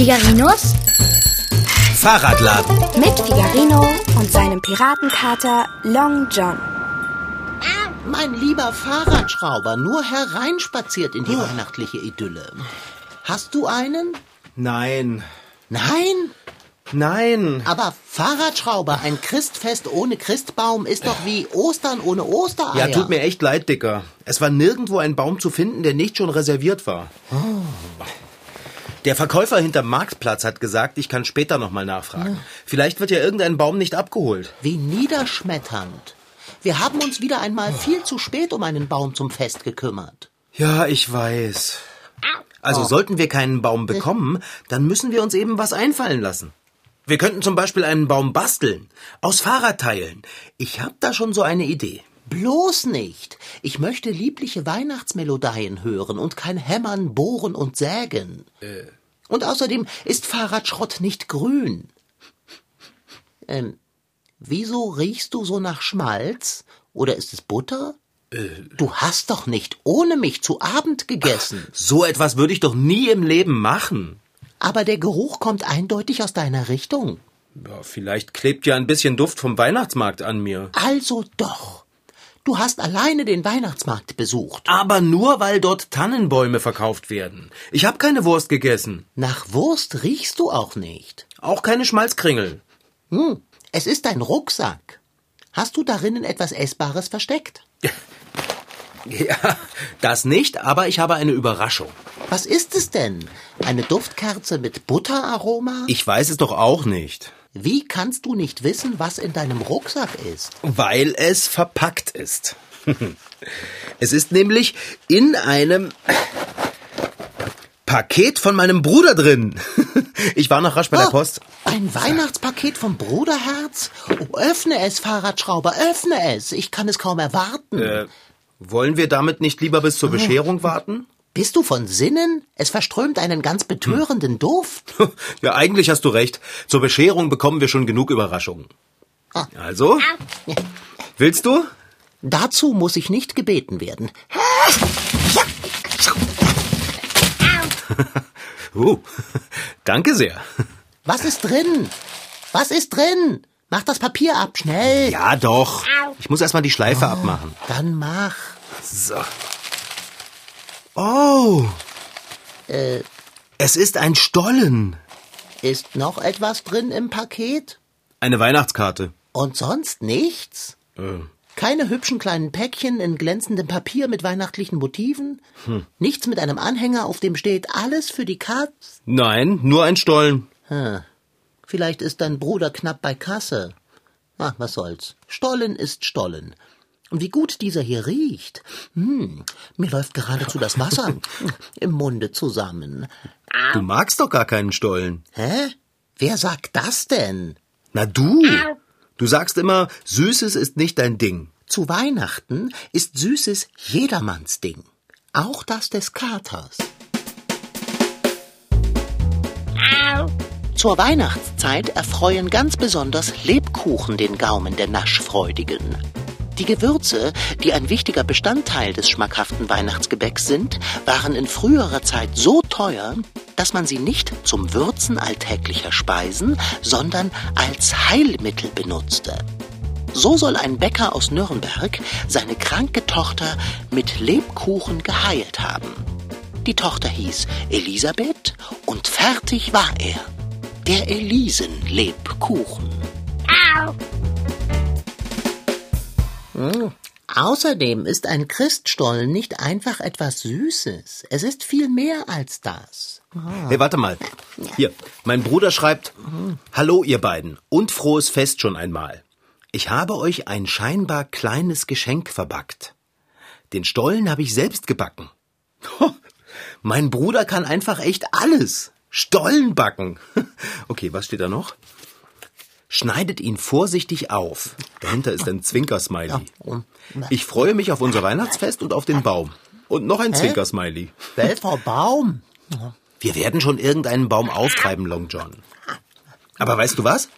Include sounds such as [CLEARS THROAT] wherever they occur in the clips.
Figarinos Fahrradladen. mit Figarino und seinem Piratenkater Long John. Mein lieber Fahrradschrauber, nur hereinspaziert in die weihnachtliche Idylle. Hast du einen? Nein. Nein? Nein. Aber Fahrradschrauber, ein Christfest ohne Christbaum ist doch wie Ostern ohne Ostereier. Ja, tut mir echt leid, Dicker. Es war nirgendwo ein Baum zu finden, der nicht schon reserviert war. Der Verkäufer hinterm Marktplatz hat gesagt, ich kann später nochmal nachfragen. Vielleicht wird ja irgendein Baum nicht abgeholt. Wie niederschmetternd. Wir haben uns wieder einmal viel zu spät um einen Baum zum Fest gekümmert. Ja, ich weiß. Also sollten wir keinen Baum bekommen, dann müssen wir uns eben was einfallen lassen. Wir könnten zum Beispiel einen Baum basteln. Aus Fahrradteilen. Ich hab da schon so eine Idee. Bloß nicht. Ich möchte liebliche Weihnachtsmelodien hören und kein Hämmern, Bohren und Sägen. Und außerdem ist Fahrradschrott nicht grün. Ähm, wieso riechst du so nach Schmalz? Oder ist es Butter? Du hast doch nicht ohne mich zu Abend gegessen. So etwas würde ich doch nie im Leben machen. Aber der Geruch kommt eindeutig aus deiner Richtung. Ja, vielleicht klebt ja ein bisschen Duft vom Weihnachtsmarkt an mir. Also doch. Du hast alleine den Weihnachtsmarkt besucht. Aber nur weil dort Tannenbäume verkauft werden. Ich habe keine Wurst gegessen. Nach Wurst riechst du auch nicht. Auch keine Schmalzkringel. Hm, es ist dein Rucksack. Hast du darinnen etwas Essbares versteckt? [LAUGHS] Ja, das nicht, aber ich habe eine Überraschung. Was ist es denn? Eine Duftkerze mit Butteraroma? Ich weiß es doch auch nicht. Wie kannst du nicht wissen, was in deinem Rucksack ist? Weil es verpackt ist. [LAUGHS] Es ist nämlich in einem Paket von meinem Bruder drin. [LAUGHS] Ich war noch rasch bei der Oh, Post. Ein Weihnachtspaket vom Bruderherz? Oh, öffne es, Fahrradschrauber, öffne es. Ich kann es kaum erwarten. Äh, wollen wir damit nicht lieber bis zur Bescherung warten? Bist du von Sinnen? Es verströmt einen ganz betörenden Duft. [LAUGHS] Ja, eigentlich hast du recht. Zur Bescherung bekommen wir schon genug Überraschungen. Ah. Also, willst du? Dazu muss ich nicht gebeten werden. [LAUGHS] Uh, danke sehr. Was ist drin? Was ist drin? Mach das Papier ab, schnell. Ja, doch. Ich muss erstmal die Schleife abmachen. Dann mach. So. Oh. Äh, Es ist ein Stollen. ist noch etwas drin im Paket? Eine Weihnachtskarte. Und sonst nichts? Äh, Keine hübschen kleinen Päckchen in glänzendem Papier mit weihnachtlichen Motiven? Nichts mit einem Anhänger, auf dem steht alles für die Katz? nein, nur ein Stollen. Hm. Vielleicht ist dein Bruder knapp bei Kasse. Ach, was soll's. Stollen ist Stollen. Und wie gut dieser hier riecht. Hm, mir läuft geradezu das Wasser [LAUGHS] im Munde zusammen. Du magst doch gar keinen Stollen. Hä? Wer sagt das denn? Na du. Du sagst immer, Süßes ist nicht dein Ding. Zu Weihnachten ist Süßes jedermanns Ding. Auch das des Katers. Zur Weihnachtszeit erfreuen ganz besonders Lebkuchen den Gaumen der Naschfreudigen. Die Gewürze, die ein wichtiger Bestandteil des schmackhaften Weihnachtsgebäcks sind, waren in früherer Zeit so teuer, dass man sie nicht zum Würzen alltäglicher Speisen, sondern als Heilmittel benutzte. So soll ein Bäcker aus Nürnberg seine kranke Tochter mit Lebkuchen geheilt haben. Die Tochter hieß Elisabeth und fertig war er. Der Elisen-Lebkuchen. Hm. Außerdem ist ein Christstollen nicht einfach etwas Süßes. Es ist viel mehr als das. Hey, warte mal. Hier, mein Bruder schreibt, Hallo ihr beiden und frohes Fest schon einmal. Ich habe euch ein scheinbar kleines Geschenk verbackt. Den Stollen habe ich selbst gebacken. [LAUGHS] Mein Bruder kann einfach echt alles. Stollen backen. [LAUGHS] Okay, was steht da noch? Schneidet ihn vorsichtig auf. Dahinter ist ein Zwinkersmiley. Ich freue mich auf unser Weihnachtsfest und auf den Baum. Und noch ein Zwinkersmiley. Welcher Baum? Wir werden schon irgendeinen Baum auftreiben, Long John. Aber weißt du was?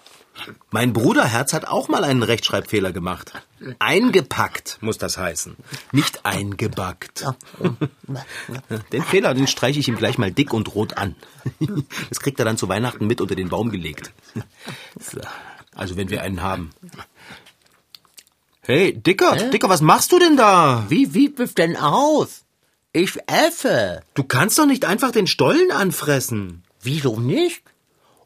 Mein Bruderherz hat auch mal einen Rechtschreibfehler gemacht. Eingepackt muss das heißen, nicht eingebackt. Den Fehler, den streiche ich ihm gleich mal dick und rot an. Das kriegt er dann zu Weihnachten mit unter den Baum gelegt. Also wenn wir einen haben. Hey, Dicker, Hä? Dicker, was machst du denn da? Wie sieht es denn aus? Ich esse. Du kannst doch nicht einfach den Stollen anfressen. Wieso nicht?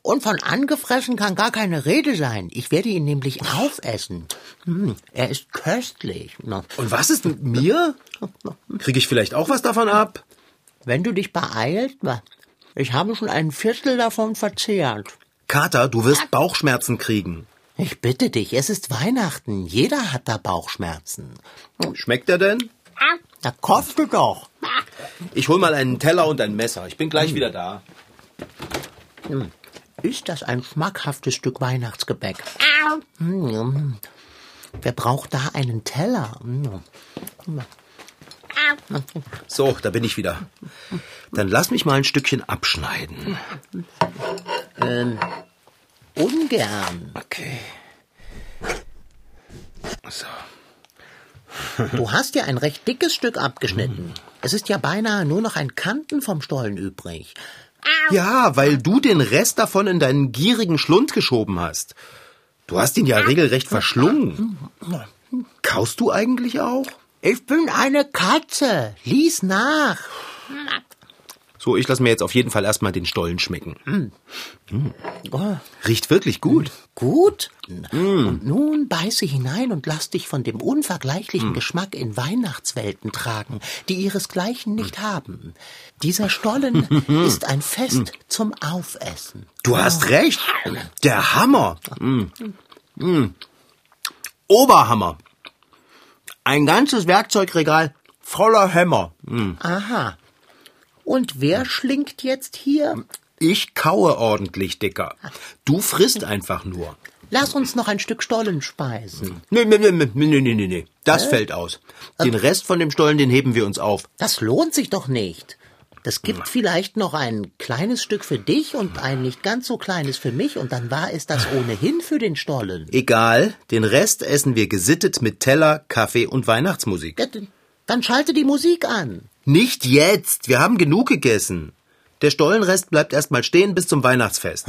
Und von angefressen kann gar keine Rede sein. Ich werde ihn nämlich aufessen. Hm, er ist köstlich. Und was ist mit mir? Kriege ich vielleicht auch was davon ab? Wenn du dich beeilst, ich habe schon ein Viertel davon verzehrt. Kater, du wirst Bauchschmerzen kriegen. Ich bitte dich, es ist Weihnachten. Jeder hat da Bauchschmerzen. Schmeckt er denn? Na, kostet doch. Ich hol mal einen Teller und ein Messer. Ich bin gleich hm. wieder da. Hm. Ist das ein schmackhaftes Stück Weihnachtsgebäck? Hm, wer braucht da einen Teller? So, da bin ich wieder. Dann lass mich mal ein Stückchen abschneiden. Ähm, ungern. Okay. So. Du hast ja ein recht dickes Stück abgeschnitten. Es ist ja beinahe nur noch ein Kanten vom Stollen übrig. Ja, weil du den Rest davon in deinen gierigen Schlund geschoben hast. Du hast ihn ja regelrecht verschlungen. Kaust du eigentlich auch? Ich bin eine Katze. Lies nach. So, ich lasse mir jetzt auf jeden Fall erstmal den Stollen schmecken. Mm. Mm. Oh. Riecht wirklich gut. Gut? Mm. Und nun beiße hinein und lass dich von dem unvergleichlichen. Geschmack in Weihnachtswelten tragen, die ihresgleichen nicht haben. Dieser Stollen [LAUGHS] ist ein Fest zum Aufessen. Du hast recht. Der Hammer. Mm. Oberhammer. Ein ganzes Werkzeugregal voller Hämmer. Aha. Und wer schlingt jetzt hier? Ich kaue ordentlich, Dicker. Du frisst einfach nur. Lass uns noch ein Stück Stollen speisen. Nee, nee, nee, nee, nee, nee, nee. Das äh? fällt aus. Den Rest von dem Stollen, den heben wir uns auf. Das lohnt sich doch nicht. Das gibt vielleicht noch ein kleines Stück für dich und ein nicht ganz so kleines für mich und dann war es das ohnehin für den Stollen. Egal, den Rest essen wir gesittet mit Teller, Kaffee und Weihnachtsmusik. Dann schalte die Musik an. Nicht jetzt. Wir haben genug gegessen. Der Stollenrest bleibt erstmal stehen bis zum Weihnachtsfest.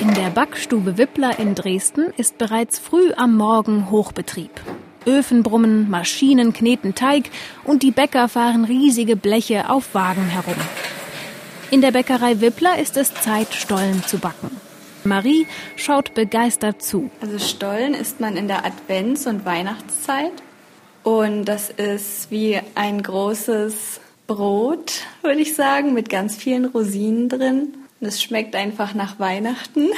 In der Backstube Wippler in Dresden ist bereits früh am Morgen Hochbetrieb. Öfen brummen, Maschinen kneten Teig und die Bäcker fahren riesige Bleche auf Wagen herum. In der Bäckerei Wippler ist es Zeit, Stollen zu backen. Marie schaut begeistert zu. Also Stollen isst man in der Advents- und Weihnachtszeit. Und das ist wie ein großes Brot, würde ich sagen, mit ganz vielen Rosinen drin. Und es schmeckt einfach nach Weihnachten.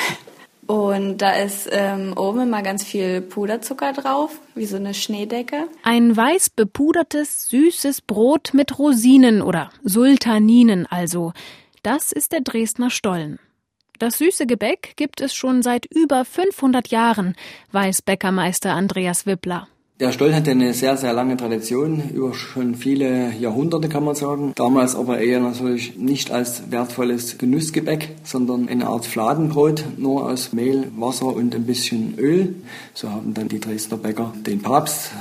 Und da ist ähm, oben immer ganz viel Puderzucker drauf, wie so eine Schneedecke. Ein weiß bepudertes, süßes Brot mit Rosinen oder Sultaninen also. Das ist der Dresdner Stollen. Das süße Gebäck gibt es schon seit über 500 Jahren, weiß Bäckermeister Andreas Wippler. Der Stollen hat eine sehr, sehr lange Tradition, über schon viele Jahrhunderte kann man sagen. Damals aber eher natürlich nicht als wertvolles Genussgebäck, sondern eine Art Fladenbrot, nur aus Mehl, Wasser und ein bisschen Öl. So haben dann die Dresdner Bäcker den Papst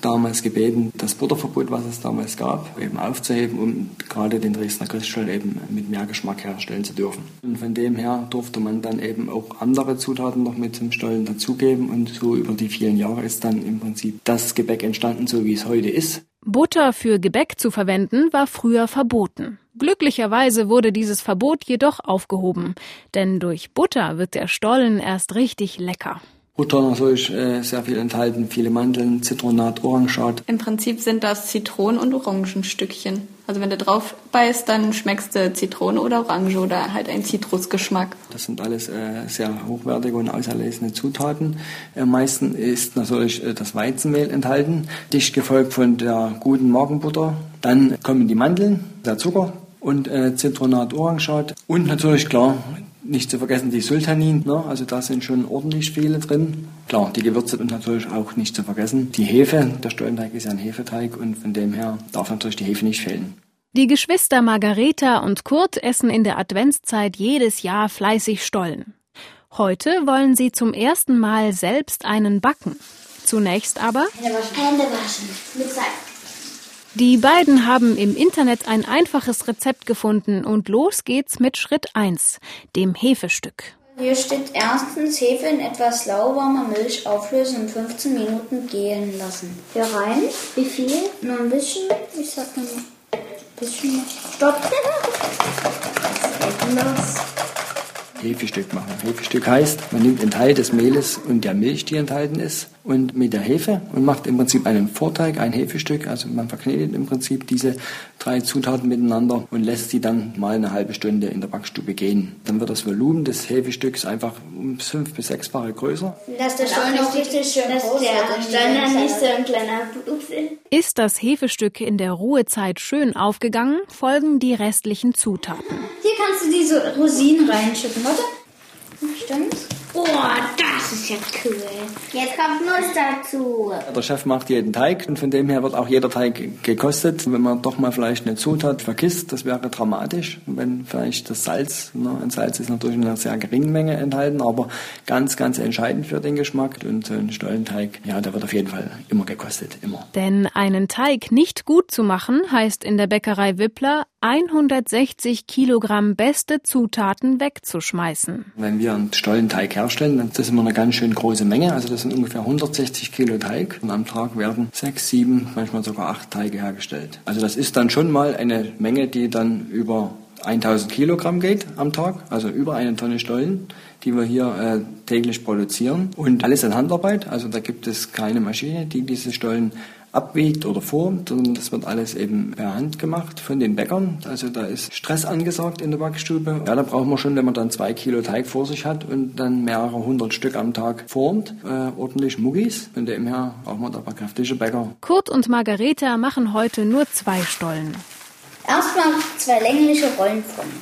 damals gebeten, das Butterverbot, was es damals gab, eben aufzuheben, um gerade den Dresdner Christstollen eben mit mehr Geschmack herstellen zu dürfen. Und von dem her durfte man dann eben auch andere Zutaten noch mit zum Stollen dazugeben und so über die vielen Jahre ist dann im Prinzip das Gebäck entstanden, so wie es heute ist. Butter für Gebäck zu verwenden war früher verboten. Glücklicherweise wurde dieses Verbot jedoch aufgehoben, denn durch Butter wird der Stollen erst richtig lecker. Butter natürlich äh, sehr viel enthalten, viele Mandeln, Zitronat, Orangenschad. Im Prinzip sind das Zitronen- und Orangenstückchen. Also wenn du drauf beißt, dann schmeckst du Zitrone oder Orange oder halt ein Zitrusgeschmack. Das sind alles äh, sehr hochwertige und auserlesene Zutaten. Am meisten ist natürlich äh, das Weizenmehl enthalten, dicht gefolgt von der guten Magenbutter. Dann kommen die Mandeln, der Zucker und äh, Zitronat, Orangenschad und natürlich klar Nicht zu vergessen die Sultanin, ne? also da sind schon ordentlich viele drin. Klar, die Gewürze und natürlich auch nicht zu vergessen. Die Hefe, der Stollenteig ist ja ein Hefeteig und von dem her darf natürlich die Hefe nicht fehlen. Die Geschwister Margareta und Kurt essen in der Adventszeit jedes Jahr fleißig Stollen. Heute wollen sie zum ersten Mal selbst einen backen. Zunächst aber Hände waschen. Mit Seife. Die beiden haben im Internet ein einfaches Rezept gefunden und los geht's mit Schritt 1, dem Hefestück. Hier steht erstens Hefe in etwas lauwarmer Milch auflösen und 15 Minuten gehen lassen. Hier rein. Wie viel? Nur ein bisschen. Ich sag nur ein bisschen. Stopp. Was Hefestück machen. Hefestück heißt, man nimmt einen Teil des Mehles und der Milch, die enthalten ist, und mit der Hefe und macht im Prinzip einen Vorteig, ein Hefestück. Also man verknetet im Prinzip diese drei Zutaten miteinander und lässt sie dann mal eine halbe Stunde in der Backstube gehen. Dann wird das Volumen des Hefestücks einfach um fünf bis sechsfache größer. Dass der Stollen auch richtig schön dass groß Stollen dann nicht so ein kleiner ist. Ist das Hefestück in der Ruhezeit schön aufgegangen, folgen die restlichen Zutaten. Hier kannst du diese Rosinen reinschütten, warte. Stimmt's? Oh, das ist ja cool. Jetzt kommt Nuss dazu. Der Chef macht jeden Teig und von dem her wird auch jeder Teig gekostet. Wenn man doch mal vielleicht eine Zutat vergisst, das wäre dramatisch. Wenn vielleicht das Salz, ne, ein Salz ist natürlich in einer sehr geringen Menge enthalten, aber ganz, ganz entscheidend für den Geschmack. Und so ein Stollenteig, ja, der wird auf jeden Fall immer gekostet, immer. Denn einen Teig nicht gut zu machen, heißt in der Bäckerei Wippler 160 Kilogramm beste Zutaten wegzuschmeißen. Wenn wir einen Stollenteig herstellen, dann ist das immer eine ganz schön große Menge. Also das sind ungefähr 160 Kilo Teig. Und am Tag werden sechs, sieben, manchmal sogar acht Teige hergestellt. Also das ist dann schon mal eine Menge, die dann über 1000 Kilogramm geht am Tag, also über eine Tonne Stollen, die wir hier äh, täglich produzieren. Und alles in Handarbeit, also da gibt es keine Maschine, die diese Stollen abwiegt oder formt, sondern das wird alles eben per Hand gemacht von den Bäckern. Also da ist Stress angesagt in der Backstube. Ja, da braucht man schon, wenn man dann zwei Kilo Teig vor sich hat und dann mehrere hundert Stück am Tag formt, äh, ordentlich Muggis. Von dem her braucht man da ein paar kräftige Bäcker. Kurt und Margareta machen heute nur zwei Stollen. Erstmal zwei längliche Rollen formen.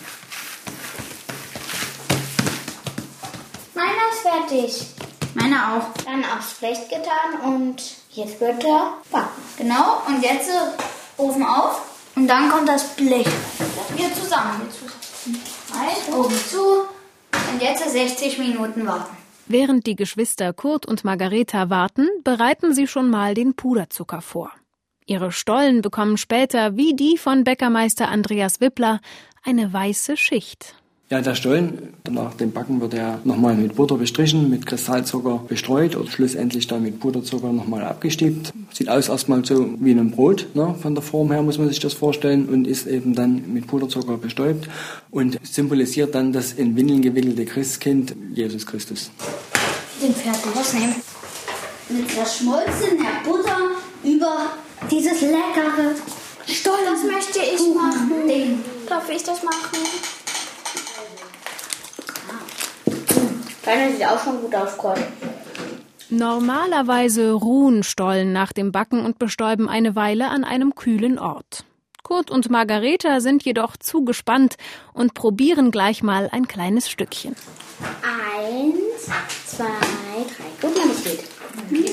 Meiner ist fertig. Meiner auch. Dann aufs Blech getan und jetzt wird er backen. Genau, und jetzt äh, Ofen auf und dann kommt das Blech. Hier zusammen. Hier zusammen. Rein, Ofen zu und jetzt 60 Minuten warten. Während die Geschwister Kurt und Margareta warten, bereiten sie schon mal den Puderzucker vor. Ihre Stollen bekommen später, wie die von Bäckermeister Andreas Wippler, eine weiße Schicht. Ja, der Stollen, nach dem Backen wird er nochmal mit Butter bestrichen, mit Kristallzucker bestreut und schlussendlich dann mit Puderzucker nochmal abgestiebt. Sieht aus erstmal so wie ein Brot, ne? von der Form her muss man sich das vorstellen und ist eben dann mit Puderzucker bestäubt und symbolisiert dann das in Windeln gewickelte Christkind Jesus Christus. Den fertig rausnehmen. Mit verschmolzener Butter über dieses leckere Stollen. Das möchte ich machen. Den. Darf ich das machen? Deiner sieht auch schon gut aus, Gott. Normalerweise ruhen Stollen nach dem Backen und bestäuben eine Weile an einem kühlen Ort. Kurt und Margareta sind jedoch zu gespannt und probieren gleich mal ein kleines Stückchen. Eins, zwei, drei. Guck mal, das geht. Okay.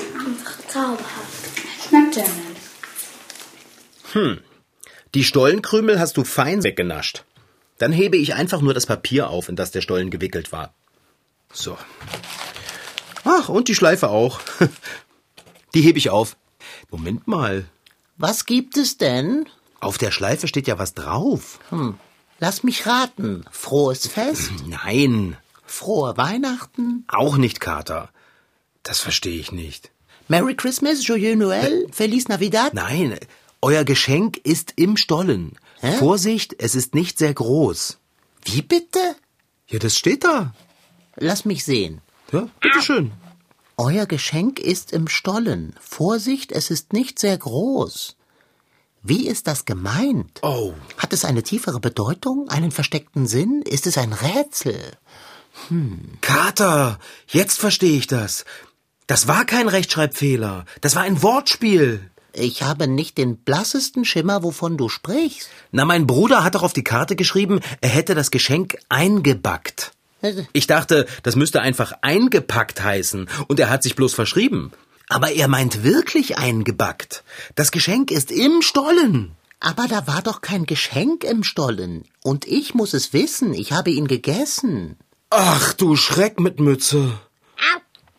Zauberhaft. Schmeckt ja nicht. Hm. Die Stollenkrümel hast du fein weggenascht. Dann hebe ich einfach nur das Papier auf, in das der Stollen gewickelt war. So. Ach, und die Schleife auch. [LAUGHS] Die hebe ich auf. Moment mal. Was gibt es denn? Auf der Schleife steht ja was drauf. Hm. Lass mich raten. Frohes Fest? [CLEARS THROAT] Nein. Frohe Weihnachten? Auch nicht, Kater. Das verstehe ich nicht. Merry Christmas, Joyeux Noël, Feliz Navidad? Nein, euer Geschenk ist im Stollen. Hä? Vorsicht, es ist nicht sehr groß. Wie bitte? Ja, das steht da. Lass mich sehen. Ja, bitteschön. Euer Geschenk ist im Stollen. Vorsicht, es ist nicht sehr groß. Wie ist das gemeint? Oh. Hat es eine tiefere Bedeutung, einen versteckten Sinn? Ist es ein Rätsel? Kater, jetzt verstehe ich das. Das war kein Rechtschreibfehler. Das war ein Wortspiel. Ich habe nicht den blassesten Schimmer, wovon du sprichst. Na, mein Bruder hat doch auf die Karte geschrieben, er hätte das Geschenk eingebackt. Ich dachte, das müsste einfach eingepackt heißen und er hat sich bloß verschrieben. Aber er meint wirklich eingebackt. Das Geschenk ist im Stollen. Aber da war doch kein Geschenk im Stollen. Und ich muss es wissen, ich habe ihn gegessen. Ach du Schreck mit Mütze.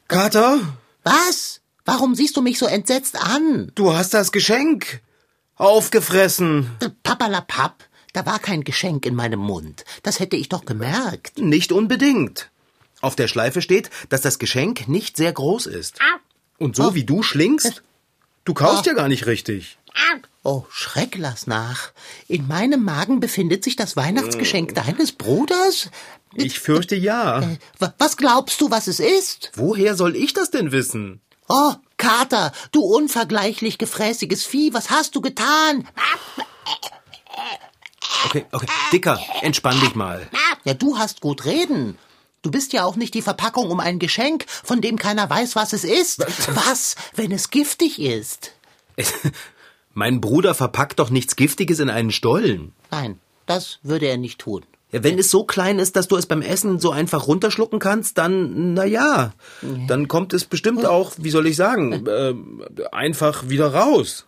Kater, Was? Warum siehst du mich so entsetzt an? du hast das Geschenk aufgefressen. Papalapap, da war kein Geschenk in meinem Mund. Das hätte ich doch gemerkt. Nicht unbedingt. Auf der Schleife steht, dass das Geschenk nicht sehr groß ist. Und so wie du schlingst, du kaust ja gar nicht richtig. Oh, Schreck, lass nach. In meinem Magen befindet sich das Weihnachtsgeschenk deines Bruders? Ich fürchte ja. Wa- Was glaubst du, was es ist? Woher soll ich das denn wissen? Oh, Kater, du unvergleichlich gefräßiges Vieh, was hast du getan? Okay, okay. Dicker, entspann dich mal. Ja, du hast gut reden. Du bist ja auch nicht die Verpackung um ein Geschenk, von dem keiner weiß, was es ist. Was, wenn es giftig ist? Mein Bruder verpackt doch nichts Giftiges in einen Stollen. Nein, das würde er nicht tun. Ja, wenn es so klein ist, dass du es beim Essen so einfach runterschlucken kannst, dann, na ja, dann kommt es bestimmt auch, wie soll ich sagen, äh, einfach wieder raus.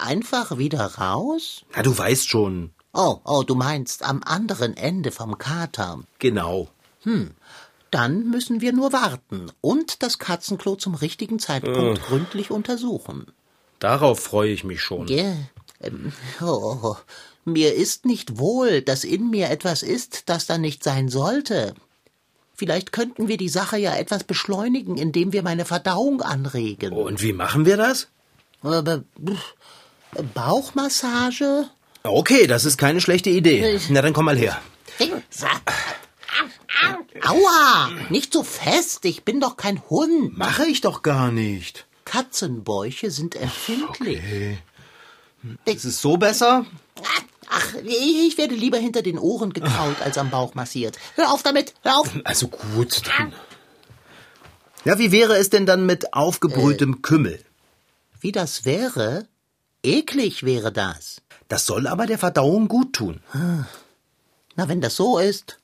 Einfach wieder raus? Na, du weißt schon. Oh, oh, du meinst am anderen Ende vom Kater. Genau. Dann müssen wir nur warten und das Katzenklo zum richtigen Zeitpunkt gründlich untersuchen. Darauf freue ich mich schon. Ja, ähm, oh, oh, mir ist nicht wohl, dass in mir etwas ist, das da nicht sein sollte. Vielleicht könnten wir die Sache ja etwas beschleunigen, indem wir meine Verdauung anregen. Und wie machen wir das? Pff, Bauchmassage? Okay, das ist keine schlechte Idee. Na, dann komm mal her. Aua! Nicht so fest, ich bin doch kein Hund. Mache ich doch gar nicht. Katzenbäuche sind empfindlich. Ist es so besser? Ach, ich werde lieber hinter den Ohren gekaut als am Bauch massiert. Hör auf damit, hör auf. Also gut, dann. Ja, wie wäre es denn dann mit aufgebrühtem Kümmel? Wie das wäre? Eklig wäre das. Das soll aber der Verdauung gut tun. Na, wenn das so ist.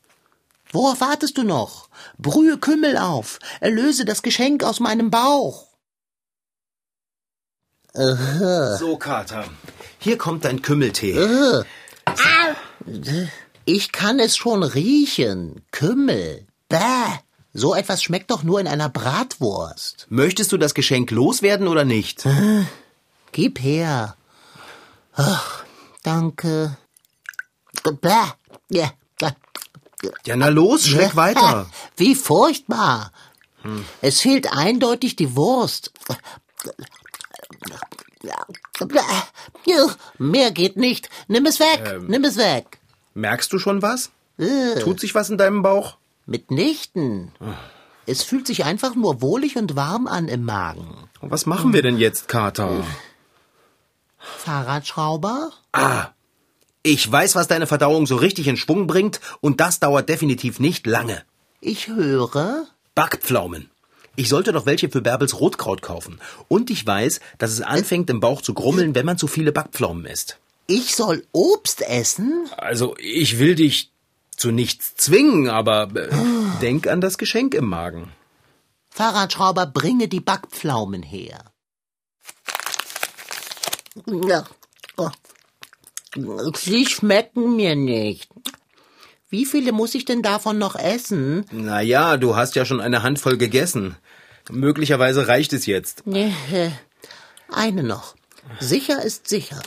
Worauf wartest du noch? Brühe Kümmel auf. Erlöse das Geschenk aus meinem Bauch. So, Kater. Hier kommt dein Kümmeltee. Ich kann es schon riechen. Kümmel. Bäh. So etwas schmeckt doch nur in einer Bratwurst. Möchtest du das Geschenk loswerden oder nicht? Gib her. Ach, danke. Ja. Ja, na los, schreck weiter. Wie furchtbar. Es fehlt eindeutig die Wurst. Mehr geht nicht. Nimm es weg. Nimm es weg. Merkst du schon was? Tut sich was in deinem Bauch? Mitnichten. Es fühlt sich einfach nur wohlig und warm an im Magen. Was machen wir denn jetzt, Kater? Fahrradschrauber? Ah, ich weiß, was deine Verdauung so richtig in Schwung bringt, und das dauert definitiv nicht lange. Ich höre. Backpflaumen. Ich sollte doch welche für Bärbels Rotkraut kaufen. Und ich weiß, dass es anfängt im Bauch zu grummeln, wenn man zu viele Backpflaumen isst. Ich soll Obst essen? Also, ich will dich zu nichts zwingen, aber äh, denk an das Geschenk im Magen. Fahrradschrauber, bringe die Backpflaumen her. Ja. Sie schmecken mir nicht. Wie viele muss ich denn davon noch essen? Naja, du hast ja schon eine Handvoll gegessen. Möglicherweise reicht es jetzt. Nee, äh, eine noch. Sicher ist sicher.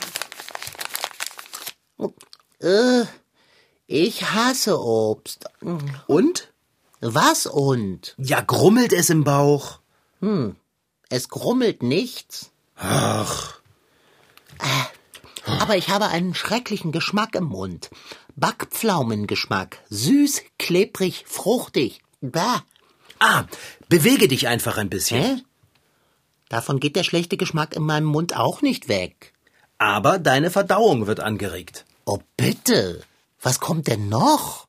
Äh, ich hasse Obst. Und? Was und? Ja, grummelt es im Bauch. Es grummelt nichts. Ach, Aber ich habe einen schrecklichen Geschmack im Mund. Backpflaumengeschmack. Süß, klebrig, fruchtig. Bäh. ah, bewege dich einfach ein bisschen. Hä? Davon geht der schlechte Geschmack in meinem Mund auch nicht weg. Aber deine Verdauung wird angeregt. Oh, bitte. Was kommt denn noch?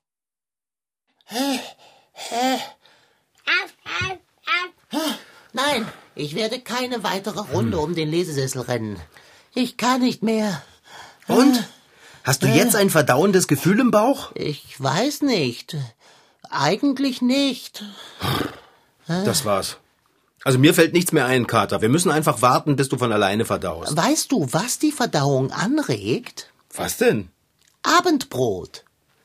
Nein, ich werde keine weitere Runde um den Lesesessel rennen. Ich kann nicht mehr. Und? Hast du jetzt ein verdauendes Gefühl im Bauch? Ich weiß nicht. Eigentlich nicht. Das war's. Also mir fällt nichts mehr ein, Kater. Wir müssen einfach warten, bis du von alleine verdaust. Weißt du, was die Verdauung anregt? Was denn? Abendbrot.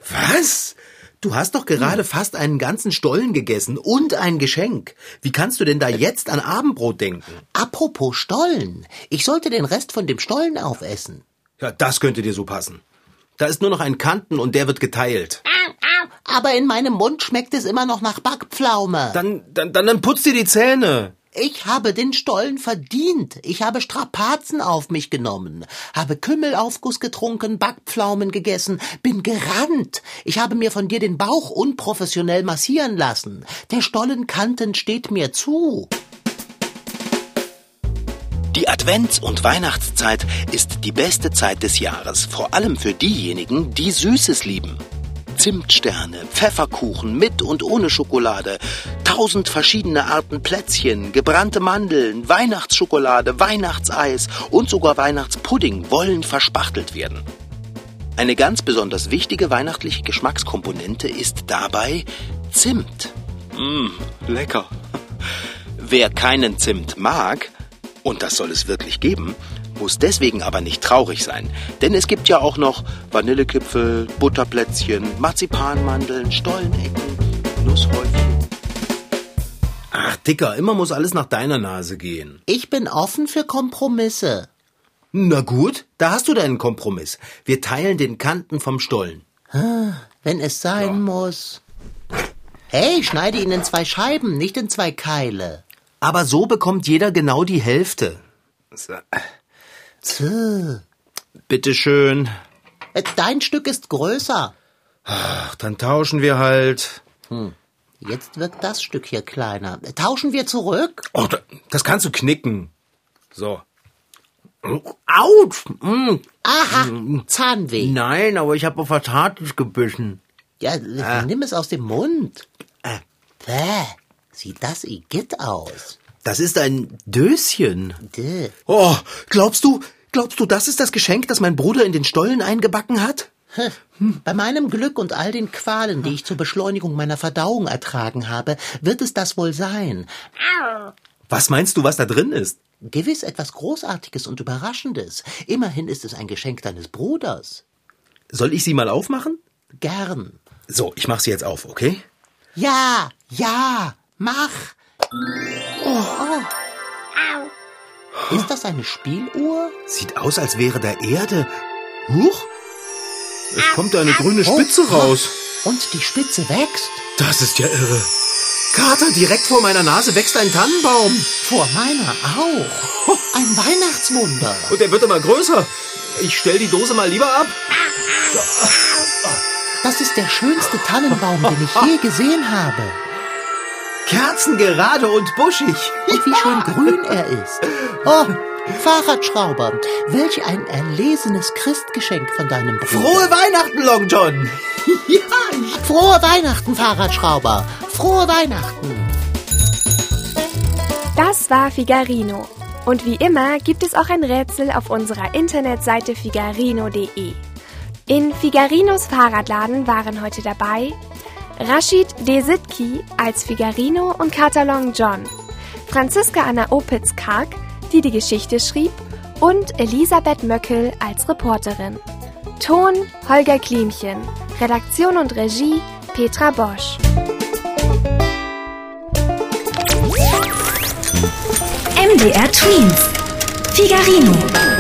Was? Du hast doch gerade fast einen ganzen Stollen gegessen und ein Geschenk. Wie kannst du denn da jetzt an Abendbrot denken? Apropos Stollen. Ich sollte den Rest von dem Stollen aufessen. Ja, das könnte dir so passen. Da ist nur noch ein Kanten und der wird geteilt. Aber in meinem Mund schmeckt es immer noch nach Backpflaume. Dann, dann, dann, dann putz dir die Zähne. Ich habe den Stollen verdient. Ich habe Strapazen auf mich genommen, habe Kümmelaufguss getrunken, Backpflaumen gegessen, bin gerannt. Ich habe mir von dir den Bauch unprofessionell massieren lassen. Der Stollenkanten steht mir zu. Die Advents- und Weihnachtszeit ist die beste Zeit des Jahres, vor allem für diejenigen, die Süßes lieben. Zimtsterne, Pfefferkuchen mit und ohne Schokolade, tausend verschiedene Arten Plätzchen, gebrannte Mandeln, Weihnachtsschokolade, Weihnachtseis und sogar Weihnachtspudding wollen verspachtelt werden. Eine ganz besonders wichtige weihnachtliche Geschmackskomponente ist dabei Zimt. Mmm, lecker. Wer keinen Zimt mag, und das soll es wirklich geben, muss deswegen aber nicht traurig sein. Denn es gibt ja auch noch Vanillekipfel, Butterplätzchen, Marzipanmandeln, Stollenecken, Nusshäufchen. Ach, Dicker, immer muss alles nach deiner Nase gehen. Ich bin offen für Kompromisse. Na gut, da hast du deinen Kompromiss. Wir teilen den Kanten vom Stollen. Wenn es sein muss. Hey, schneide ihn in zwei Scheiben, nicht in zwei Keile. Aber so bekommt jeder genau die Hälfte. So, Tch. bitteschön. Äh, Dein Stück ist größer. Ach, dann tauschen wir halt. Jetzt wird das Stück hier kleiner. Tauschen wir zurück? Oh, da- das kannst du knicken. So. Autsch! Mm. Aha, Zahnweh. Nein, aber ich habe auf was Hartes gebissen. Ja, nimm es aus dem Mund. Äh, bäh, sieht das igitt aus. Das ist ein Döschen. Däh. Oh, glaubst du, glaubst du, das ist das Geschenk, das mein Bruder in den Stollen eingebacken hat? Bei meinem Glück und all den Qualen, die ich zur Beschleunigung meiner Verdauung ertragen habe, wird es das wohl sein. Was meinst du, was da drin ist? Gewiss etwas Großartiges und Überraschendes. Immerhin ist es ein Geschenk deines Bruders. Soll ich sie mal aufmachen? Gern. So, ich mach sie jetzt auf, okay? Ja, ja, mach. Oh. Ist das eine Spieluhr? Sieht aus, als wäre da Erde. Huch! Es kommt da eine grüne Spitze raus. Und die Spitze wächst. Das ist ja irre. Kater, direkt vor meiner Nase wächst ein Tannenbaum. Vor meiner auch. Ein Weihnachtswunder. Und der wird immer größer. Ich stell die Dose mal lieber ab. Das ist der schönste Tannenbaum, den ich je gesehen habe. Kerzengerade und buschig. Und wie schön grün er ist. [LAUGHS] Oh, Fahrradschrauber, welch ein erlesenes Christgeschenk von deinem Bruder. Frohe Weihnachten, Long John. [LAUGHS] ja, Frohe Weihnachten, Fahrradschrauber. Frohe Weihnachten. Das war Figarino. Und wie immer gibt es auch ein Rätsel auf unserer Internetseite figarino.de. In Figarinos Fahrradladen waren heute dabei Rashid Desitki als Figarino und Katalon John, Franziska Anna Opitz-Karg, die die Geschichte schrieb, und Elisabeth Möckel als Reporterin. Ton Holger Klimchen, Redaktion und Regie Petra Bosch. MDR Twins. Figarino.